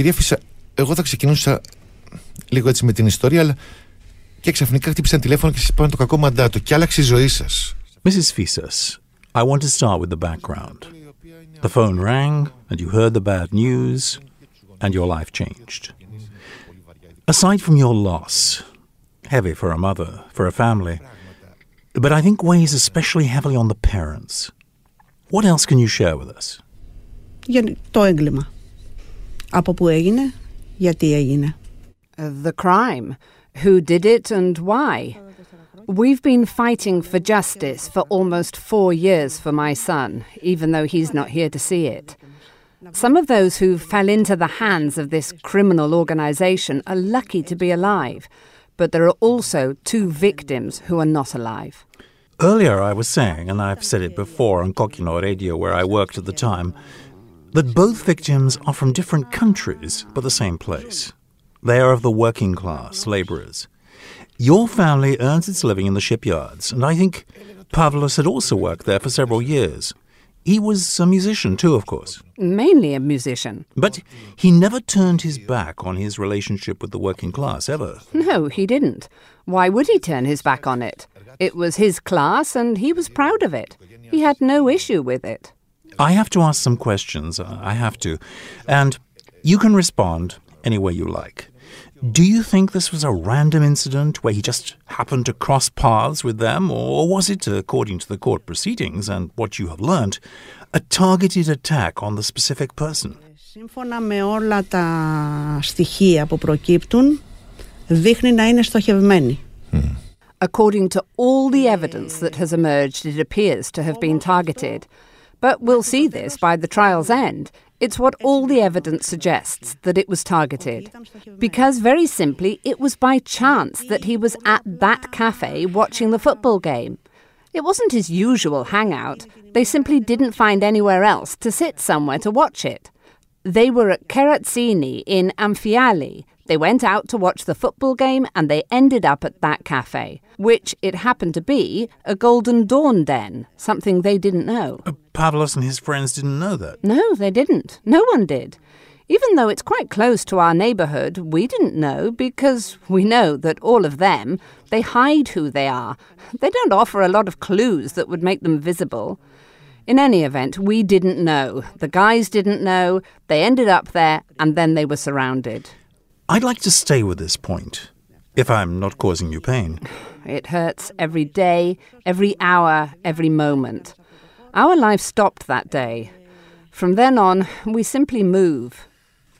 Κυρία Φίσα, εγώ θα ξεκινούσα λίγο έτσι με την ιστορία, αλλά και ξαφνικά χτύπησαν τηλέφωνο και σας είπαν το κακό μαντάτο και άλλαξε η ζωή σας. Mrs. Fisas, I want to start with the background. The phone rang, and you heard the bad news, and your life changed. Aside from your loss, heavy for a mother, for a family, but I think weighs especially heavily on the parents. What else can you share with us? Για το έγκλημα. Από πού έγινε, γιατί έγινε. Uh, the crime. Who did it and why? We've been fighting for justice for almost four years for my son, even though he's not here to see it. Some of those who fell into the hands of this criminal organization are lucky to be alive, but there are also two victims who are not alive. Earlier, I was saying, and I've said it before on Kokkino Radio, where I worked at the time, that both victims are from different countries, but the same place. They are of the working class, labourers. Your family earns its living in the shipyards, and I think Pavlos had also worked there for several years. He was a musician too, of course. Mainly a musician. But he never turned his back on his relationship with the working class, ever. No, he didn't. Why would he turn his back on it? It was his class, and he was proud of it. He had no issue with it. I have to ask some questions. I have to. And you can respond any way you like. Do you think this was a random incident where he just happened to cross paths with them, or was it, according to the court proceedings and what you have learnt, a targeted attack on the specific person? Σύμφωνα με όλα τα στοιχεία που προκύπτουν, δείχνει να είναι στοχευμένη. According to all the evidence that has emerged, it appears to have been targeted. But we'll see this by the trial's end. It's what all the evidence suggests that it was targeted. Because, very simply, it was by chance that he was at that cafe watching the football game. It wasn't his usual hangout, they simply didn't find anywhere else to sit somewhere to watch it. They were at Keratsini in Amphiali. They went out to watch the football game and they ended up at that cafe, which it happened to be a Golden Dawn den, something they didn't know. Uh, Pavlos and his friends didn't know that. No, they didn't. No one did. Even though it's quite close to our neighbourhood, we didn't know because we know that all of them, they hide who they are. They don't offer a lot of clues that would make them visible. In any event, we didn't know. The guys didn't know. They ended up there and then they were surrounded. I'd like to stay with this point, if I'm not causing you pain. It hurts every day, every hour, every moment. Our life stopped that day. From then on, we simply move.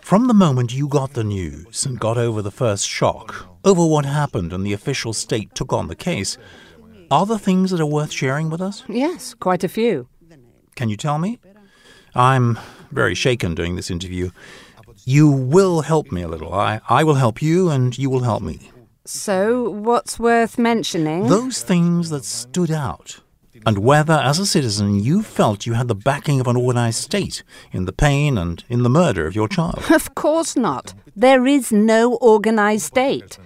From the moment you got the news and got over the first shock, over what happened and the official state took on the case, are there things that are worth sharing with us? Yes, quite a few. Can you tell me? I'm very shaken doing this interview. You will help me a little. I, I will help you, and you will help me. So, what's worth mentioning? Those things that stood out. And whether, as a citizen, you felt you had the backing of an organized state in the pain and in the murder of your child. Of course not. There is no organized state.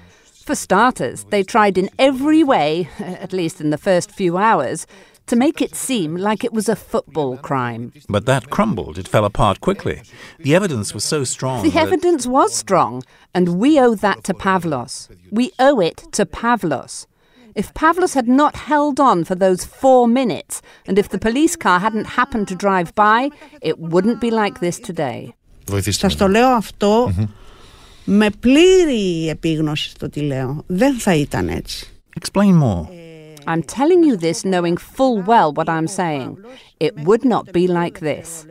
For starters, they tried in every way, at least in the first few hours, to make it seem like it was a football crime. But that crumbled. It fell apart quickly. The evidence was so strong. The that- evidence was strong, and we owe that to Pavlos. We owe it to Pavlos. If Pavlos had not held on for those four minutes, and if the police car hadn't happened to drive by, it wouldn't be like this today. Βοηθήστε Σας με. το λέω αυτό με πλήρη επίγνωση στο τι λέω. Δεν θα ήταν έτσι. Explain more. I'm telling you this knowing full well what I'm saying. It would not be like this.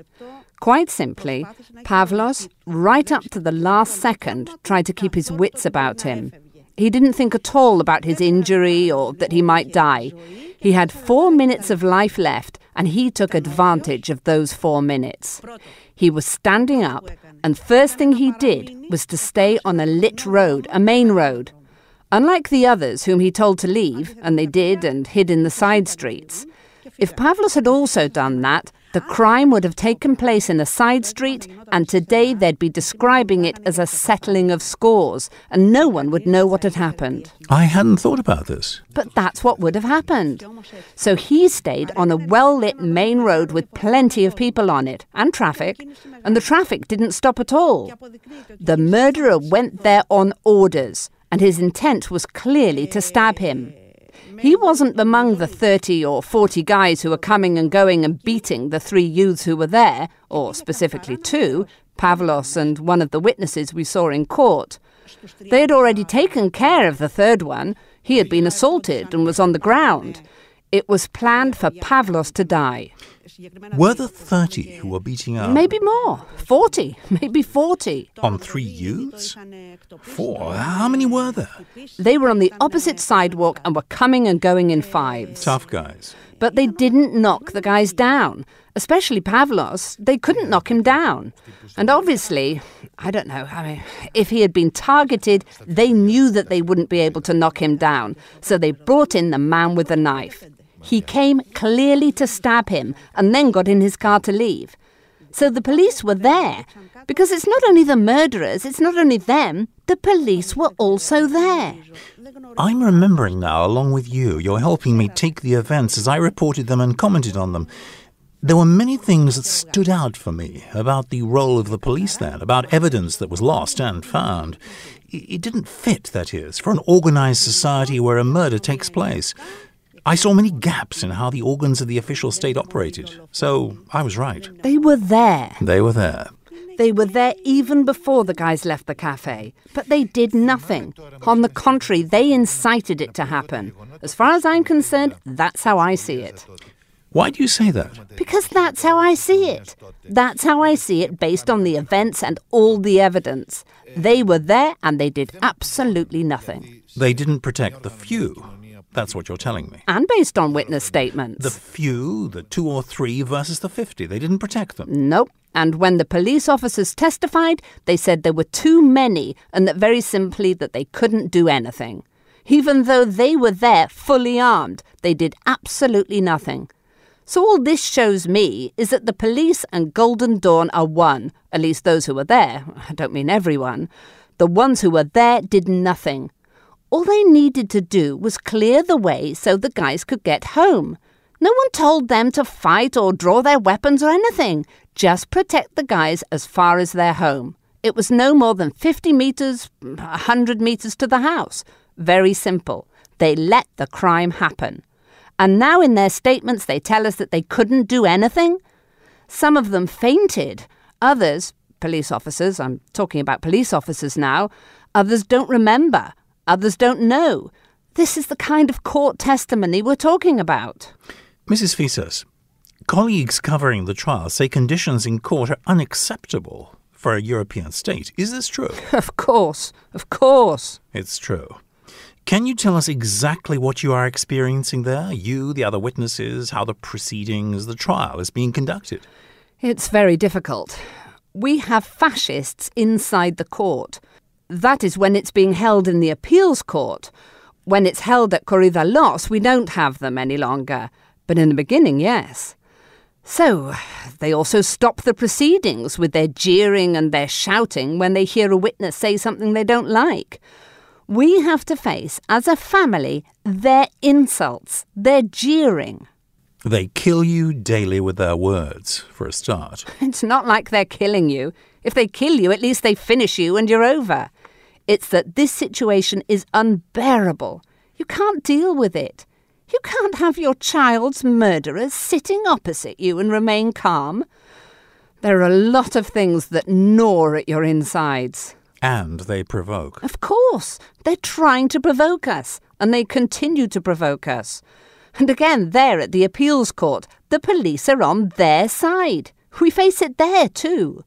Quite simply, Pavlos, right up to the last second, tried to keep his wits about him. He didn't think at all about his injury or that he might die. He had four minutes of life left, and he took advantage of those four minutes. He was standing up, and first thing he did was to stay on a lit road, a main road. Unlike the others whom he told to leave, and they did and hid in the side streets, if Pavlos had also done that, The crime would have taken place in a side street, and today they'd be describing it as a settling of scores, and no one would know what had happened. I hadn't thought about this. But that's what would have happened. So he stayed on a well lit main road with plenty of people on it and traffic, and the traffic didn't stop at all. The murderer went there on orders, and his intent was clearly to stab him. He wasn't among the 30 or 40 guys who were coming and going and beating the three youths who were there, or specifically two, Pavlos and one of the witnesses we saw in court. They had already taken care of the third one. He had been assaulted and was on the ground. It was planned for Pavlos to die. Were the 30 who were beating up Maybe more. 40, maybe 40. on three youths? Four? How many were there? They were on the opposite sidewalk and were coming and going in fives. Tough guys. But they didn't knock the guys down, especially Pavlos. They couldn't knock him down. And obviously, I don't know, I mean, if he had been targeted, they knew that they wouldn't be able to knock him down. So they brought in the man with the knife. He came clearly to stab him and then got in his car to leave. So the police were there because it's not only the murderers, it's not only them, the police were also there. I'm remembering now, along with you. You're helping me take the events as I reported them and commented on them. There were many things that stood out for me about the role of the police then, about evidence that was lost and found. It didn't fit, that is, for an organized society where a murder takes place. I saw many gaps in how the organs of the official state operated. So I was right. They were there. They were there. They were there even before the guys left the cafe, but they did nothing. On the contrary, they incited it to happen. As far as I'm concerned, that's how I see it. Why do you say that? Because that's how I see it. That's how I see it based on the events and all the evidence. They were there and they did absolutely nothing. They didn't protect the few. That's what you're telling me. And based on witness statements. The few, the two or three versus the 50, they didn't protect them. Nope. And when the police officers testified, they said there were too many and that very simply that they couldn't do anything. Even though they were there fully armed, they did absolutely nothing. So all this shows me is that the police and Golden Dawn are one, at least those who were there. I don't mean everyone. The ones who were there did nothing. All they needed to do was clear the way so the guys could get home. No one told them to fight or draw their weapons or anything. Just protect the guys as far as their home. It was no more than 50 metres, 100 metres to the house. Very simple. They let the crime happen. And now in their statements they tell us that they couldn't do anything? Some of them fainted. Others, police officers, I'm talking about police officers now, others don't remember. Others don't know. This is the kind of court testimony we're talking about. Mrs. Fyssas, colleagues covering the trial say conditions in court are unacceptable for a European state. Is this true? Of course, of course. It's true. Can you tell us exactly what you are experiencing there? You, the other witnesses, how the proceedings, the trial is being conducted? It's very difficult. We have fascists inside the court. That is when it's being held in the appeals court. When it's held at Korydallos, we don't have them any longer. But in the beginning, yes. So, they also stop the proceedings with their jeering and their shouting when they hear a witness say something they don't like. We have to face, as a family, their insults, their jeering. They kill you daily with their words, for a start. It's not like they're killing you. If they kill you, at least they finish you and you're over. It's that this situation is unbearable. You can't deal with it. You can't have your child's murderers sitting opposite you and remain calm. There are a lot of things that gnaw at your insides. And they provoke. Of course, they're trying to provoke us, and they continue to provoke us. And again, there at the appeals court, the police are on their side. We face it there too.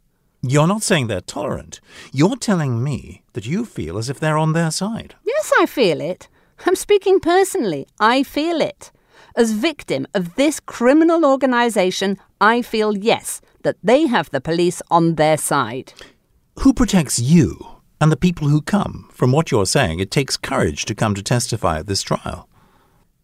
You're not saying they're tolerant. You're telling me that you feel as if they're on their side. Yes, I feel it. I'm speaking personally. I feel it. As victim of this criminal organisation, I feel yes, that they have the police on their side. Who protects you and the people who come? From what you're saying, it takes courage to come to testify at this trial.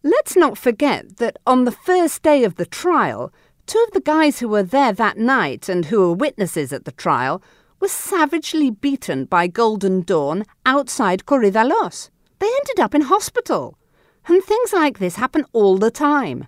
Let's not forget that on the first day of the trial, Two of the guys who were there that night and who were witnesses at the trial were savagely beaten by Golden Dawn outside Korydallos. They ended up in hospital. And things like this happen all the time.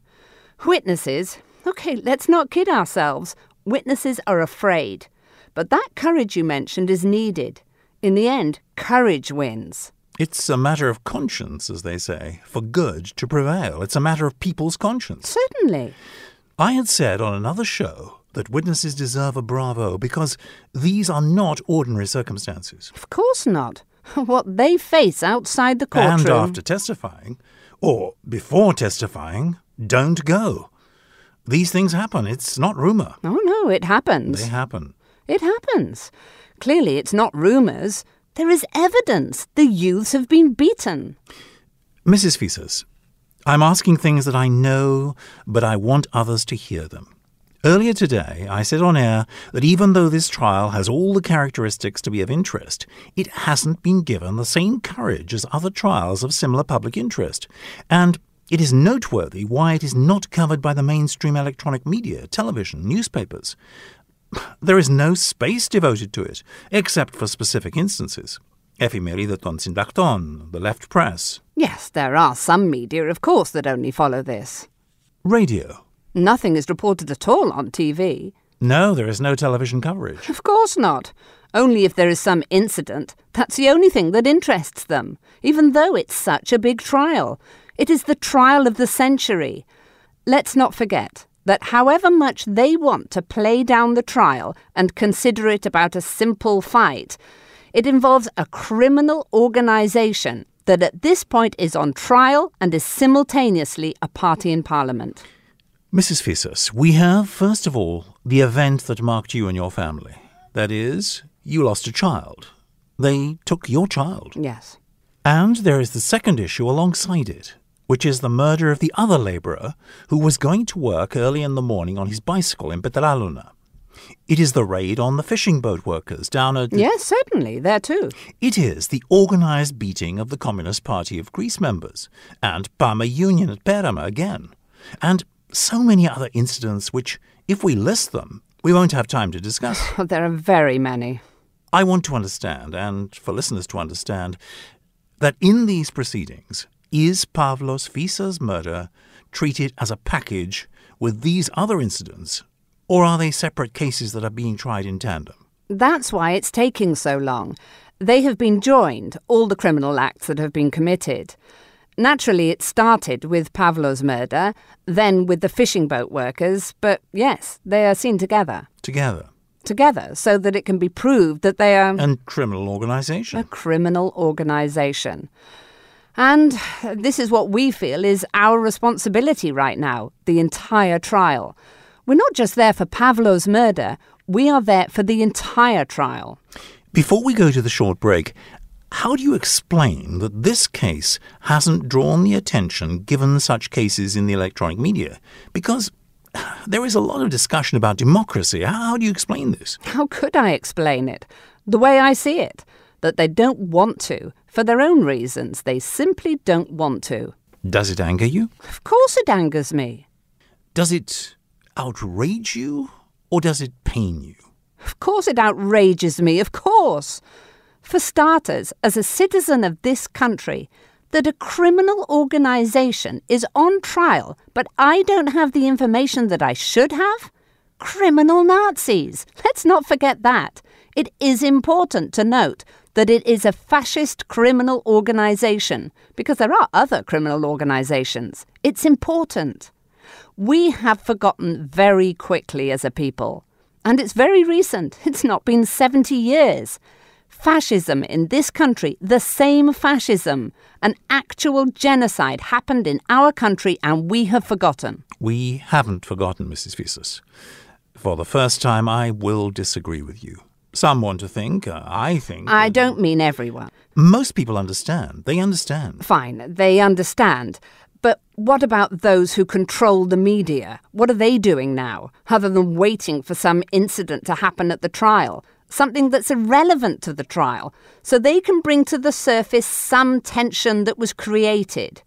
Witnesses, okay, let's not kid ourselves. Witnesses are afraid. But that courage you mentioned is needed. In the end, courage wins. It's a matter of conscience, as they say, for good to prevail. It's a matter of people's conscience. Certainly. I had said on another show that witnesses deserve a bravo because these are not ordinary circumstances. Of course not. What they face outside the courtroom. And after testifying, or before testifying, don't go. These things happen. It's not rumour. Oh, no, it happens. They happen. It happens. Clearly, it's not rumours. There is evidence. The youths have been beaten. Mrs. Fyssas, I'm asking things that I know, but I want others to hear them. Earlier today, I said on air that even though this trial has all the characteristics to be of interest, it hasn't been given the same courage as other trials of similar public interest. And it is noteworthy why it is not covered by the mainstream electronic media, television, newspapers. There is no space devoted to it, except for specific instances. Efimerida ton Syntakton, the left press. Yes, there are some media, of course, that only follow this. Radio. Nothing is reported at all on TV. No, there is no television coverage. Of course not. Only if there is some incident. That's the only thing that interests them, even though it's such a big trial. It is the trial of the century. Let's not forget that however much they want to play down the trial and consider it about a simple fight, it involves a criminal organisation that at this point is on trial and is simultaneously a party in Parliament. Mrs. Fyssas, we have, first of all, the event that marked you and your family. That is, you lost a child. They took your child. Yes. And there is the second issue alongside it, which is the murder of the other labourer who was going to work early in the morning on his bicycle in Petralona. It is the raid on the fishing boat workers down at. Yes, certainly, there too. It is the organised beating of the Communist Party of Greece members, and PAME Union at Perama again. And so many other incidents which, if we list them, we won't have time to discuss. there are very many. I want to understand, and for listeners to understand, that in these proceedings, is Pavlos Fyssas' murder treated as a package with these other incidents, or are they separate cases that are being tried in tandem? That's why it's taking so long. They have been joined, all the criminal acts that have been committed. Naturally, it started with Pavlo's murder, then with the fishing boat workers, but yes, they are seen together. Together. Together, so that it can be proved that they are. And criminal organisation. A criminal organisation. And this is what we feel is our responsibility right now the entire trial. We're not just there for Pavlo's murder, we are there for the entire trial. Before we go to the short break, how do you explain that this case hasn't drawn the attention given such cases in the electronic media? Because there is a lot of discussion about democracy. How do you explain this? How could I explain it? The way I see it that they don't want to, for their own reasons. They simply don't want to. Does it anger you? Of course it angers me. Does it outrage you, or does it pain you? Of course it outrages me, of course. For starters, as a citizen of this country, that a criminal organisation is on trial, but I don't have the information that I should have? Criminal Nazis. Let's not forget that. It is important to note that it is a fascist criminal organisation, because there are other criminal organisations. It's important. We have forgotten very quickly as a people. And it's very recent. It's not been 70 years fascism in this country, the same fascism, an actual genocide happened in our country and we have forgotten. We haven't forgotten, Mrs. Fyssas. For the first time, I will disagree with you. Some want to think, uh, I think. I don't mean everyone. Most people understand. They understand. Fine, they understand. But what about those who control the media? What are they doing now, other than waiting for some incident to happen at the trial? something that's irrelevant to the trial, so they can bring to the surface some tension that was created.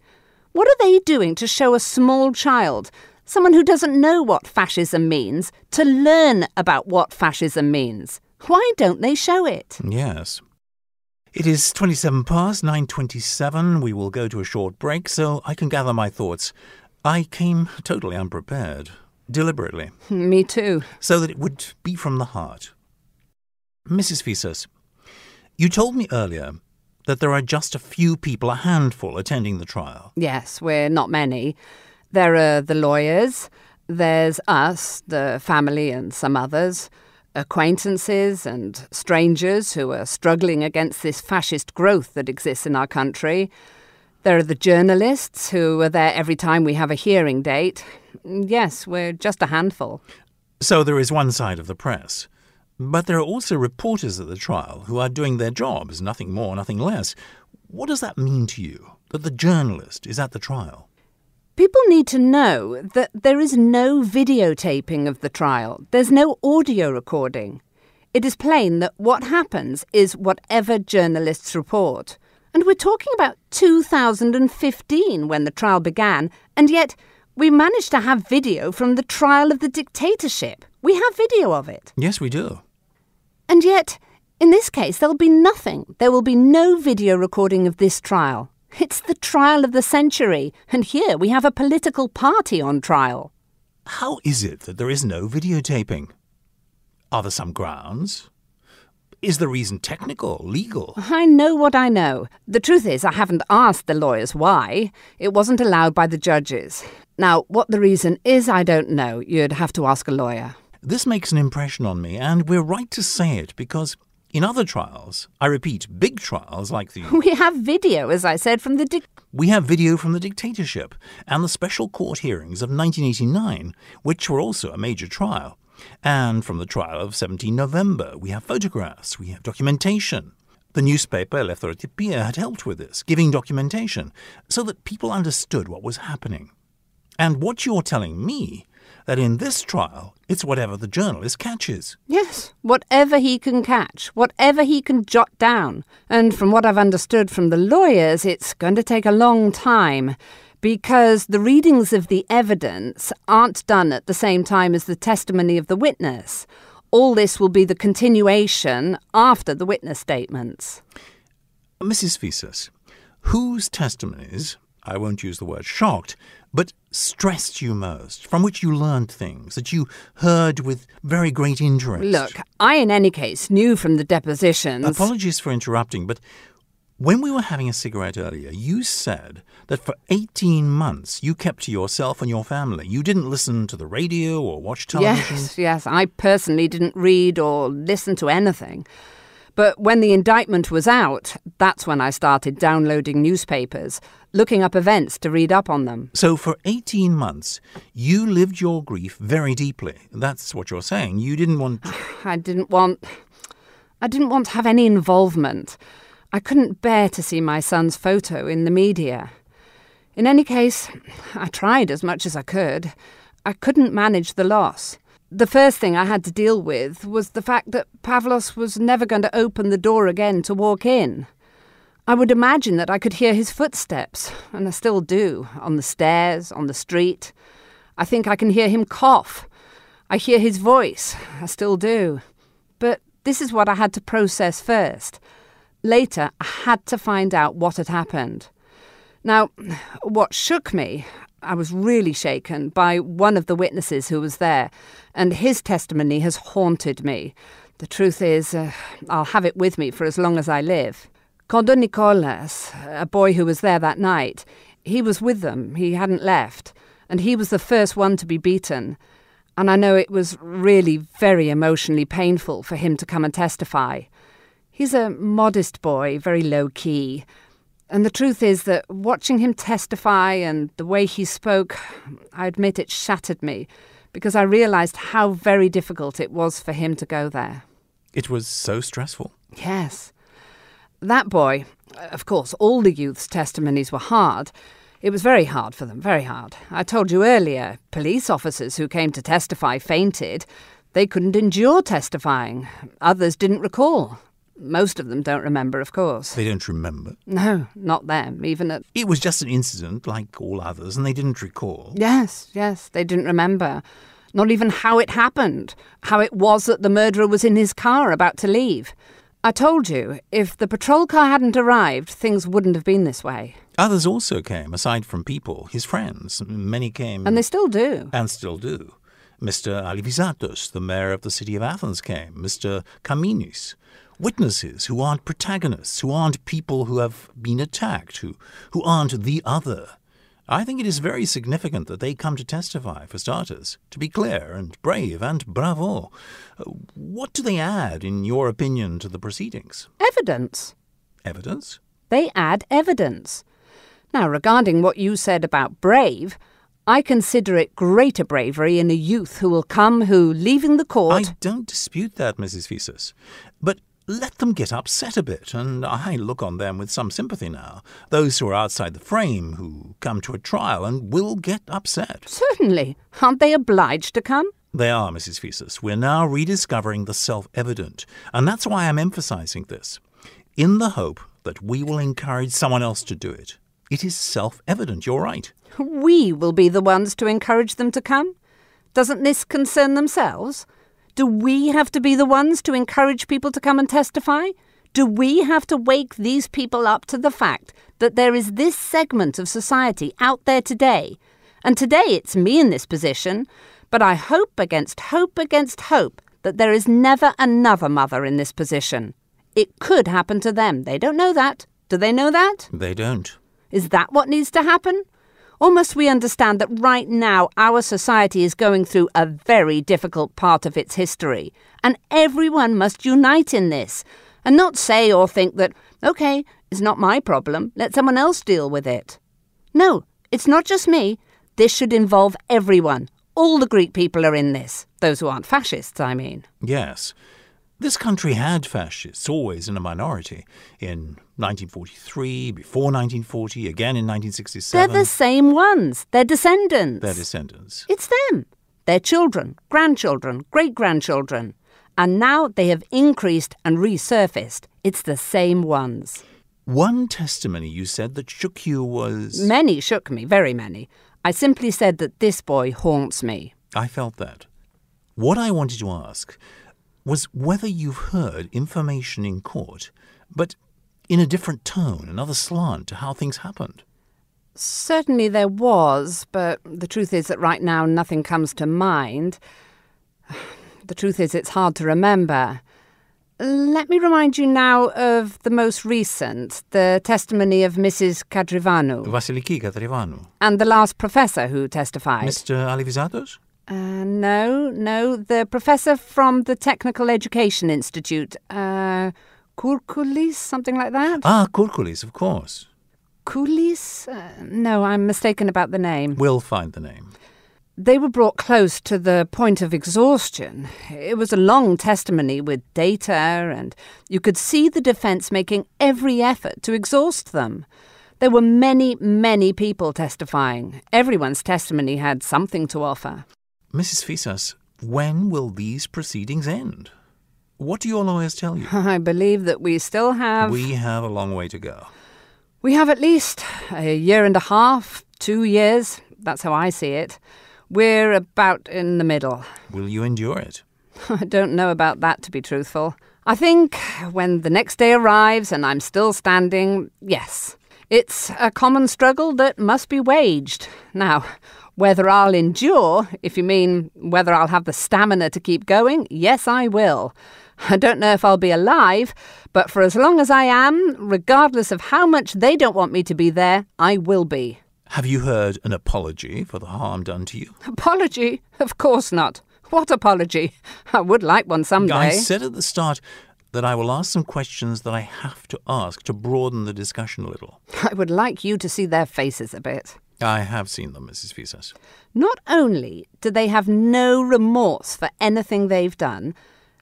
What are they doing to show a small child someone who doesn't know what fascism means, to learn about what fascism means. Why don't they show it? Yes. It is 27 past 9.27. We will go to a short break so I can gather my thoughts. I came totally unprepared, deliberately, Me too. so that it would be from the heart. Mrs. Fyssas, you told me earlier that there are just a few people, a handful, attending the trial. Yes, we're not many. There are the lawyers, there's us, the family, and some others, acquaintances and strangers who are struggling against this fascist growth that exists in our country. There are the journalists who are there every time we have a hearing date. Yes, we're just a handful. So there is one side of the press. But there are also reporters at the trial who are doing their jobs, nothing more, nothing less. What does that mean to you, that the journalist is at the trial? People need to know that there is no videotaping of the trial. There's no audio recording. It is plain that what happens is whatever journalists report. And we're talking about 2015 when the trial began, and yet we managed to have video from the trial of the dictatorship. We have video of it. Yes, we do. And yet, in this case, there'll be nothing. There will be no video recording of this trial. It's the trial of the century, and here we have a political party on trial. How is it that there is no videotaping? Are there some grounds? Is the reason technical, legal? I know what I know. The truth is, I haven't asked the lawyers why. It wasn't allowed by the judges. Now, what the reason is, I don't know. You'd have to ask a lawyer. This makes an impression on me, and we're right to say it because in other trials, I repeat, big trials like the. We have video, as I said, from the. Dic- We have video from the dictatorship and the special court hearings of 1989, which were also a major trial. And from the trial of 17 November, we have photographs, we have documentation. The newspaper Eleftherotypia had helped with this, giving documentation, so that people understood what was happening. And what you're telling me, that in this trial, it's whatever the journalist catches. yes, whatever he can catch, whatever he can jot down. And from what I've understood from the lawyers, it's going to take a long time because the readings of the evidence aren't done at the same time as the testimony of the witness. All this will be the continuation after the witness statements. Mrs. Fyssas, whose testimonies, I won't use the word shocked, but stressed you most, from which you learned things that you heard with very great interest? Look, I, in any case, knew from the depositions. Apologies for interrupting, but when we were having a cigarette earlier, you said that for 18 months you kept to yourself and your family. You didn't listen to the radio or watch television. Yes, yes. I personally didn't read or listen to anything. But when the indictment was out, that's when I started downloading newspapers, looking up events to read up on them. So for 18 months, you lived your grief very deeply. That's what you're saying. You didn't want. I didn't want. I didn't want to have any involvement. I couldn't bear to see my son's photo in the media. In any case, I tried as much as I could. I couldn't manage the loss. The first thing I had to deal with was the fact that Pavlos was never going to open the door again to walk in. I would imagine that I could hear his footsteps, and I still do, on the stairs, on the street. I think I can hear him cough. I hear his voice. I still do. But this is what I had to process first. Later, I had to find out what had happened. Now, what shook me, I was really shaken by one of the witnesses who was there, and his testimony has haunted me. The truth is, uh, I'll have it with me for as long as I live. Kondo Nicolas, a boy who was there that night, he was with them, he hadn't left, and he was the first one to be beaten. And I know it was really very emotionally painful for him to come and testify. He's a modest boy, very low key. And the truth is that watching him testify and the way he spoke, I admit it shattered me because I realised how very difficult it was for him to go there. It was so stressful. Yes. That boy, of course, all the youth's testimonies were hard. It was very hard for them, very hard. I told you earlier, police officers who came to testify fainted. They couldn't endure testifying. Others didn't recall. Most of them don't remember, of course. They don't remember. No, not them, even at. It was just an incident like all others, and they didn't recall. Yes, yes, they didn't remember. Not even how it happened, how it was that the murderer was in his car about to leave. I told you, if the patrol car hadn't arrived, things wouldn't have been this way. Others also came, aside from people, his friends. Many came. And they still do. and still do. Mr. Alivizatos, the mayor of the city of Athens, came. Mr. Kaminis. Witnesses who aren't protagonists, who aren't people who have been attacked, who, who aren't the other. I think it is very significant that they come to testify, for starters, to be clear and brave and bravo. Uh, What do they add, in your opinion, to the proceedings? Evidence. Evidence? They add evidence. Now, regarding what you said about brave, I consider it greater bravery in a youth who will come who, leaving the court. I don't dispute that, Mrs. Fyssas. But let them get upset a bit, and I look on them with some sympathy now. Those who are outside the frame, who come to a trial and will get upset. Certainly. Aren't they obliged to come? They are, Mrs. Fyssas. We're now rediscovering the self evident, and that's why I'm emphasizing this. In the hope that we will encourage someone else to do it. It is self evident, you're right. We will be the ones to encourage them to come. Doesn't this concern themselves? Do we have to be the ones to encourage people to come and testify? Do we have to wake these people up to the fact that there is this segment of society out there today? And today it's me in this position, but I hope against hope against hope that there is never another mother in this position. It could happen to them. They don't know that. Do they know that? They don't. Is that what needs to happen? Or must we understand that right now our society is going through a very difficult part of its history, and everyone must unite in this, and not say or think that, OK, it's not my problem, let someone else deal with it? No, it's not just me. This should involve everyone. All the Greek people are in this. Those who aren't fascists, I mean. Yes. This country had fascists, always in a minority. In 1943, before 1940, again in 1967. They're the same ones. They're descendants. Their descendants. It's them. Their children, grandchildren, great grandchildren. And now they have increased and resurfaced. It's the same ones. One testimony you said that shook you was. Many shook me, very many. I simply said that this boy haunts me. I felt that. What I wanted to ask was whether you've heard information in court, but in a different tone, another slant to how things happened. Certainly there was, but the truth is that right now nothing comes to mind. The truth is it's hard to remember. Let me remind you now of the most recent, the testimony of Mrs. Katrivanou, Vasiliki Katrivanou. and the last professor who testified. Mr. Alivizatos? Uh, no, no, the professor from the Technical Education Institute, uh, Kourkoulis, something like that. Ah, Kourkoulis, of course. Koulis? Uh, no, I'm mistaken about the name. We'll find the name. They were brought close to the point of exhaustion. It was a long testimony with data, and you could see the defence making every effort to exhaust them. There were many, many people testifying. Everyone's testimony had something to offer. Mrs. Fyssas, when will these proceedings end? What do your lawyers tell you? I believe that we still have. we have a long way to go. We have at least a year and a half, two years. That's how I see it. We're about in the middle. Will you endure it? I don't know about that, to be truthful. I think when the next day arrives and I'm still standing, yes. It's a common struggle that must be waged. Now, whether I'll endure, if you mean whether I'll have the stamina to keep going, yes, I will. I don't know if I'll be alive, but for as long as I am, regardless of how much they don't want me to be there, I will be. Have you heard an apology for the harm done to you? Apology? Of course not. What apology? I would like one someday. I said at the start that I will ask some questions that I have to ask to broaden the discussion a little. I would like you to see their faces a bit. I have seen them, Mrs. Fyssas. Not only do they have no remorse for anything they've done,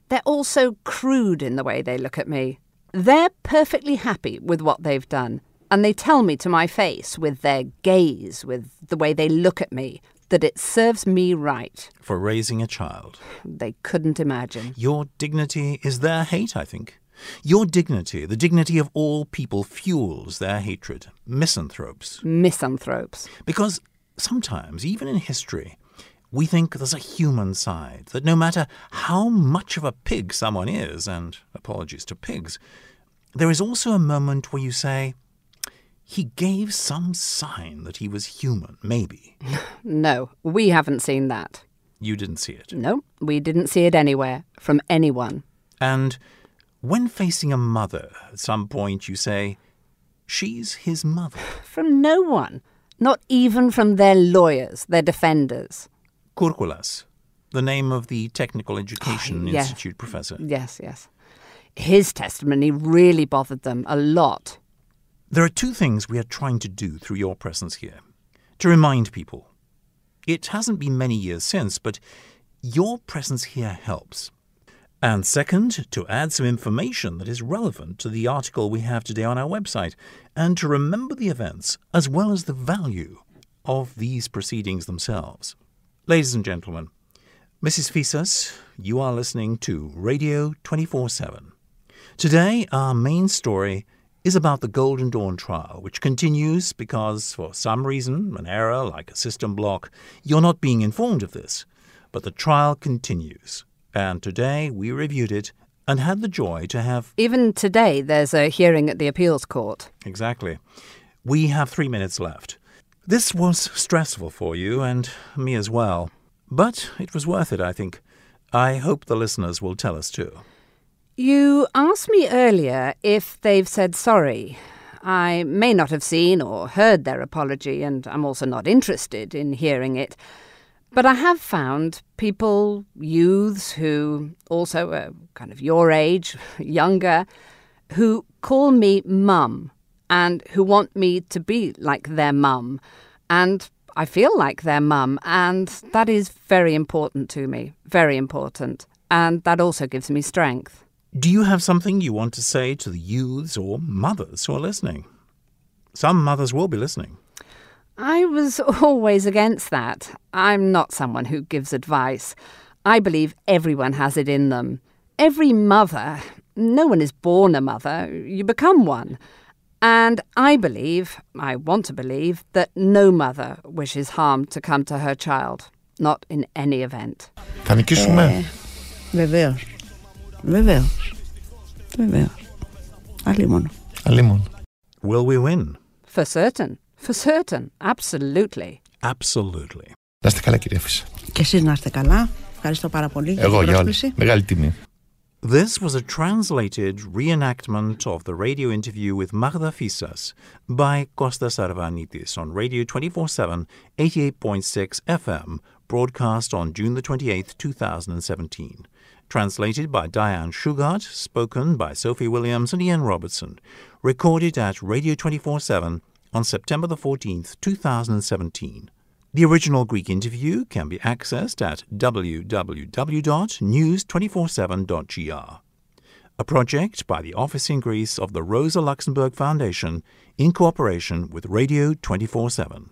they're also crude in the way they look at me. They're perfectly happy with what they've done, and they tell me to my face with their gaze, with the way they look at me, that it serves me right. For raising a child. They couldn't imagine. Your dignity is their hate, I think. Your dignity, the dignity of all people, fuels their hatred. Misanthropes. Misanthropes. Because sometimes, even in history, we think there's a human side, that no matter how much of a pig someone is, and apologies to pigs, there is also a moment where you say, he gave some sign that he was human, maybe. No, we haven't seen that. You didn't see it. No, we didn't see it anywhere, from anyone. And when facing a mother, at some point you say, she's his mother. From no one. Not even from their lawyers, their defenders. Kurkulas, the name of the Technical Education ah, Oh, yeah. Institute professor. Yes, yes. His testimony really bothered them a lot. There are two things we are trying to do through your presence here. To remind people. It hasn't been many years since, but your presence here helps. And second, to add some information that is relevant to the article we have today on our website, and to remember the events as well as the value of these proceedings themselves. Ladies and gentlemen, Mrs. Fyssas, you are listening to Radio 24 7. Today, our main story is about the Golden Dawn trial, which continues because, for some reason, an error like a system block, you're not being informed of this. But the trial continues, and today we reviewed it and had the joy to have. Even today, there's a hearing at the appeals court. Exactly. We have three minutes left. This was stressful for you and me as well, but it was worth it, I think. I hope the listeners will tell us too. You asked me earlier if they've said sorry. I may not have seen or heard their apology, and I'm also not interested in hearing it. But I have found people, youths who also are kind of your age, younger, who call me mum and who want me to be like their mum. And I feel like their mum, and that is very important to me, very important. And that also gives me strength. Do you have something you want to say to the youths or mothers who are listening? Some mothers will be listening. I was always against that. I'm not someone who gives advice. I believe everyone has it in them. Every mother, no one is born a mother, you become one. And I believe, I want to believe, that no mother wishes harm to come to her child, not in any event. Θα νικήσουμε. Βεβαίω. Βεβαίω. Βεβαίω. Άλλη μόνο. Αλλήμον. Will we win? For certain, For certain, absolutely. Absolutely. Να είστε καλά κύριε Φύση. Και εσείς να είστε καλά. Ευχαριστώ πάρα πολύ για την πρόσκληση. Μεγάλη τιμή. This was a translated reenactment of the radio interview with Magda Fyssas by Kostas Arvanitis on Radio 24-7, 88.6 FM, broadcast on June the 28th, 2017. Translated by Diane Shugart, spoken by Sophie Williams and Ian Robertson. Recorded at Radio 24-7, on September the 14th, 2017. The original Greek interview can be accessed at www.news247.gr. A project by the Office in Greece of the Rosa Luxemburg Foundation in cooperation with Radio 24 7.